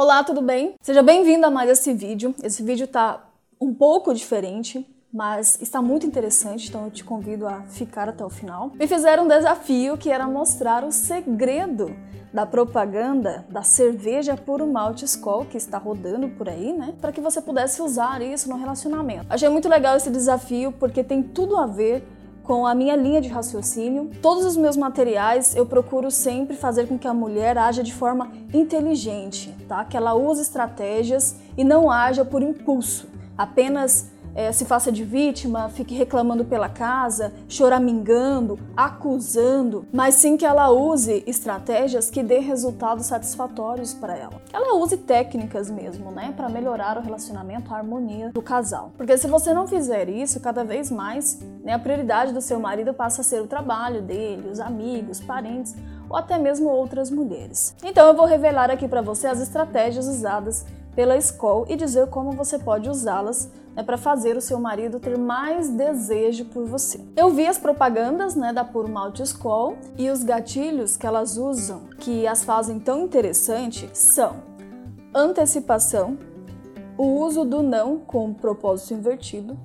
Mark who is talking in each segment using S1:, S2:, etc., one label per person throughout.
S1: Olá, tudo bem? Seja bem-vindo a mais esse vídeo. Esse vídeo tá um pouco diferente, mas está muito interessante, então eu te convido a ficar até o final. Me fizeram um desafio que era mostrar o segredo da propaganda da cerveja puro malte Skol que está rodando por aí, né? Para que você pudesse usar isso no relacionamento. Achei muito legal esse desafio porque tem tudo a ver com a minha linha de raciocínio. Todos os meus materiais eu procuro sempre fazer com que a mulher haja de forma inteligente, tá? Que ela use estratégias e não haja por impulso, apenas é, se faça de vítima, fique reclamando pela casa, choramingando, acusando, mas sim que ela use estratégias que dê resultados satisfatórios para ela. Ela use técnicas mesmo, né, para melhorar o relacionamento, a harmonia do casal. Porque se você não fizer isso, cada vez mais, né, a prioridade do seu marido passa a ser o trabalho dele, os amigos, parentes ou até mesmo outras mulheres. Então eu vou revelar aqui para você as estratégias usadas pela escola e dizer como você pode usá-las né, para fazer o seu marido ter mais desejo por você. Eu vi as propagandas né, da Puro Malte Skol e os gatilhos que elas usam que as fazem tão interessante são antecipação, o uso do não com propósito invertido,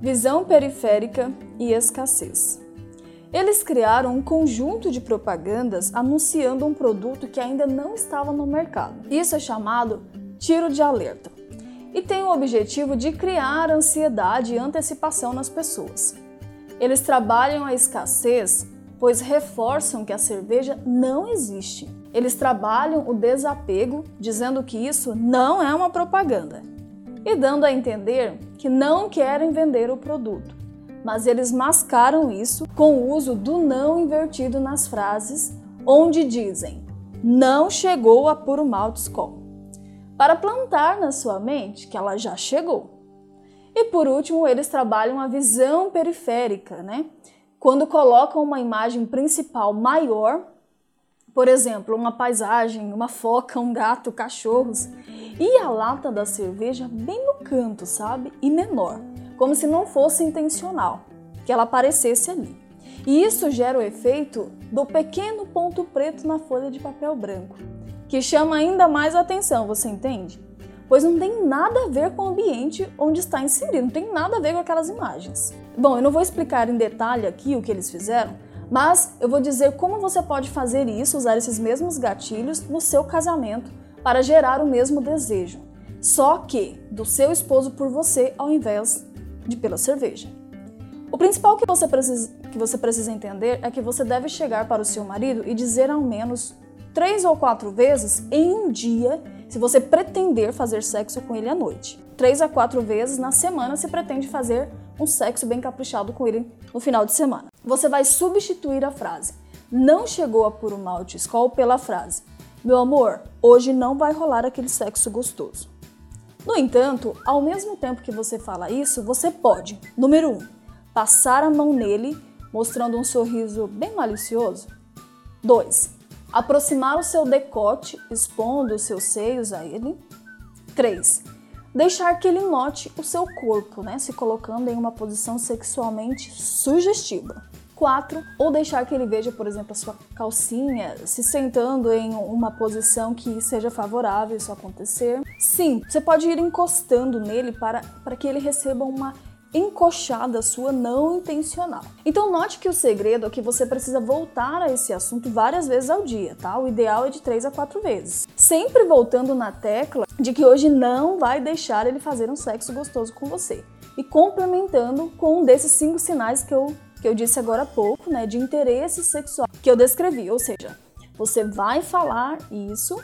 S1: visão periférica e escassez. Eles criaram um conjunto de propagandas anunciando um produto que ainda não estava no mercado. Isso é chamado tiro de alerta e tem o objetivo de criar ansiedade e antecipação nas pessoas. Eles trabalham a escassez, pois reforçam que a cerveja não existe. Eles trabalham o desapego, dizendo que isso não é uma propaganda e dando a entender que não querem vender o produto. Mas eles mascaram isso com o uso do não invertido nas frases, onde dizem: não chegou a puro malte Skol para plantar na sua mente que ela já chegou. E por último, eles trabalham a visão periférica, né? Quando colocam uma imagem principal maior, por exemplo, uma paisagem, uma foca, um gato, cachorros, e a lata da cerveja bem no canto, sabe? E menor, como se não fosse intencional que ela aparecesse ali. E isso gera o efeito do pequeno ponto preto na folha de papel branco que chama ainda mais a atenção, você entende? Pois não tem nada a ver com o ambiente onde está inserido, não tem nada a ver com aquelas imagens. Bom, eu não vou explicar em detalhe aqui o que eles fizeram, mas eu vou dizer como você pode fazer isso, usar esses mesmos gatilhos no seu casamento para gerar o mesmo desejo. Só que do seu esposo por você ao invés de pela cerveja. O principal que você, precisa, que você precisa entender é que você deve chegar para o seu marido e dizer ao menos três ou quatro vezes em um dia, se você pretender fazer sexo com ele à noite. Três a quatro vezes na semana se pretende fazer um sexo bem caprichado com ele no final de semana. Você vai substituir a frase não chegou a puro malte Skol pela frase meu amor, hoje não vai rolar aquele sexo gostoso. No entanto, ao mesmo tempo que você fala isso, você pode, número 1, um, passar a mão nele, mostrando um sorriso bem malicioso. 2 aproximar o seu decote, expondo os seus seios a ele. 3. Deixar que ele note o seu corpo, né, se colocando em uma posição sexualmente sugestiva. 4. Ou deixar que ele veja, por exemplo, a sua calcinha se sentando em uma posição que seja favorável isso acontecer. 5. Você pode ir encostando nele para, para que ele receba uma encoxada sua não intencional. Então note que o segredo é que você precisa voltar a esse assunto várias vezes ao dia, tá? O ideal é de três a quatro vezes. Sempre voltando na tecla de que hoje não vai deixar ele fazer um sexo gostoso com você. E complementando com um desses cinco sinais que eu, que eu disse agora há pouco, né? De interesse sexual que eu descrevi. Ou seja, você vai falar isso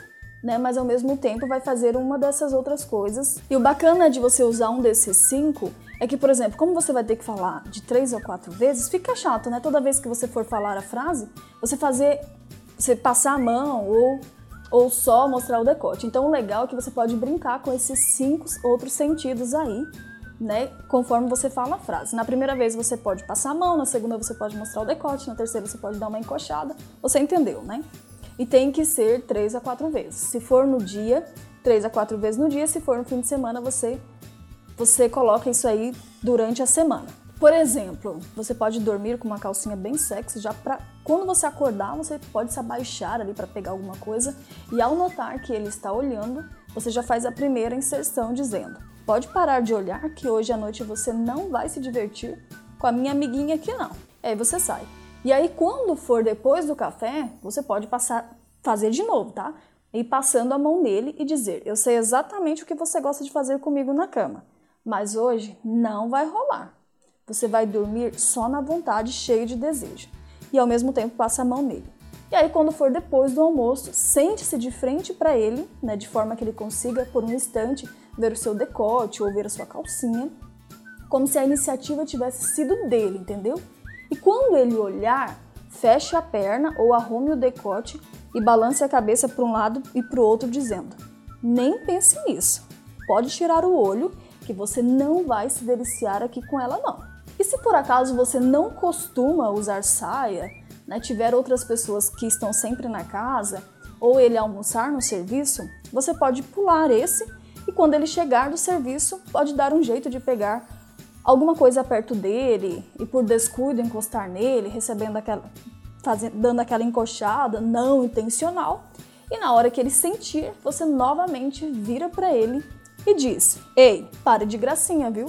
S1: né? Mas ao mesmo tempo vai fazer uma dessas outras coisas. E o bacana de você usar um desses cinco é que, por exemplo, como você vai ter que falar de três ou quatro vezes, fica chato, né? Toda vez que você for falar a frase, você fazer, você passar a mão ou ou só mostrar o decote. Então, o legal é que você pode brincar com esses cinco outros sentidos aí, né? Conforme você fala a frase. Na primeira vez você pode passar a mão, na segunda você pode mostrar o decote, na terceira você pode dar uma encoxada. Você entendeu, né? E tem que ser três a quatro vezes. Se for no dia, três a quatro vezes no dia. Se for no fim de semana, você você coloca isso aí durante a semana. Por exemplo, você pode dormir com uma calcinha bem sexy, já para quando você acordar, você pode se abaixar ali para pegar alguma coisa e ao notar que ele está olhando, você já faz a primeira inserção dizendo: "Pode parar de olhar que hoje à noite você não vai se divertir com a minha amiguinha aqui não". Aí você sai. E aí quando for depois do café, você pode passar fazer de novo, tá? E passando a mão nele e dizer: "Eu sei exatamente o que você gosta de fazer comigo na cama, mas hoje não vai rolar". Você vai dormir só na vontade, cheio de desejo. E ao mesmo tempo passa a mão nele. E aí, quando for depois do almoço, sente-se de frente para ele, né, de forma que ele consiga, por um instante, ver o seu decote ou ver a sua calcinha, como se a iniciativa tivesse sido dele, entendeu? E quando ele olhar, feche a perna ou arrume o decote e balance a cabeça para um lado e para o outro, dizendo: Nem pense nisso. Pode tirar o olho, que você não vai se deliciar aqui com ela, não. E se por acaso você não costuma usar saia, né, tiver outras pessoas que estão sempre na casa, ou ele almoçar no serviço, você pode pular esse e quando ele chegar do serviço, pode dar um jeito de pegar alguma coisa perto dele e por descuido encostar nele, recebendo aquela fazendo, dando aquela encoxada não intencional. E na hora que ele sentir, você novamente vira para ele e diz: "Ei, pare de gracinha, viu?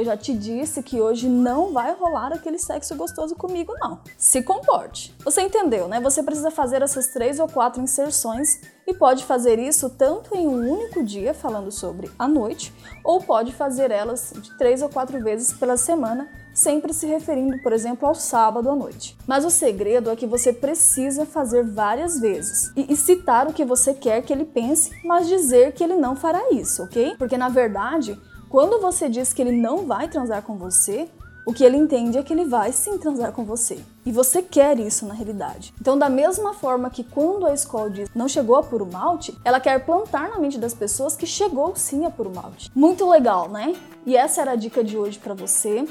S1: Eu já te disse que hoje não vai rolar aquele sexo gostoso comigo, não. Se comporte. Você entendeu, né? Você precisa fazer essas três ou quatro inserções e pode fazer isso tanto em um único dia, falando sobre a noite, ou pode fazer elas de três ou quatro vezes pela semana, sempre se referindo, por exemplo, ao sábado à noite. Mas o segredo é que você precisa fazer várias vezes e, e, citar o que você quer que ele pense, mas dizer que ele não fará isso, ok? Porque na verdade, quando você diz que ele não vai transar com você, o que ele entende é que ele vai sim transar com você. E você quer isso na realidade. Então, da mesma forma que quando a escola diz não chegou a puro malte, ela quer plantar na mente das pessoas que chegou sim a puro malte. Muito legal, né? E essa era a dica de hoje para você.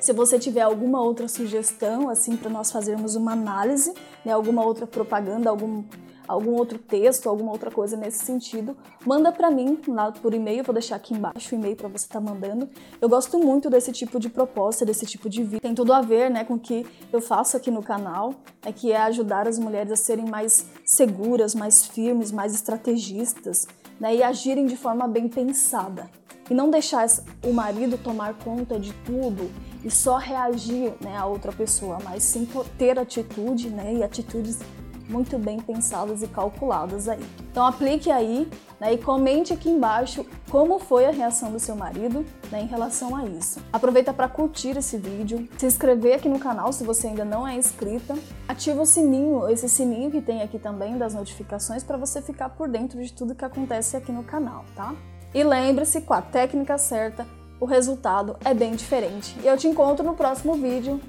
S1: Se você tiver alguma outra sugestão, assim, para nós fazermos uma análise, né, alguma outra propaganda, algum algum outro texto, alguma outra coisa nesse sentido, manda para mim lá por e-mail, vou deixar aqui embaixo o e-mail para você estar tá mandando. Eu gosto muito desse tipo de proposta, desse tipo de vídeo. Tem tudo a ver, né, com o que eu faço aqui no canal, é que é ajudar as mulheres a serem mais seguras, mais firmes, mais estrategistas, né, e agirem de forma bem pensada. E não deixar o marido tomar conta de tudo e só reagir né, a outra pessoa, mas sim ter atitude né, e atitudes muito bem pensadas e calculadas aí. Então aplique aí né, e comente aqui embaixo como foi a reação do seu marido né, em relação a isso. Aproveita para curtir esse vídeo, se inscrever aqui no canal se você ainda não é inscrita, ativa o sininho, esse sininho que tem aqui também das notificações para você ficar por dentro de tudo que acontece aqui no canal, tá? E lembre-se, com a técnica certa, o resultado é bem diferente. E eu te encontro no próximo vídeo.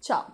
S1: Tchau!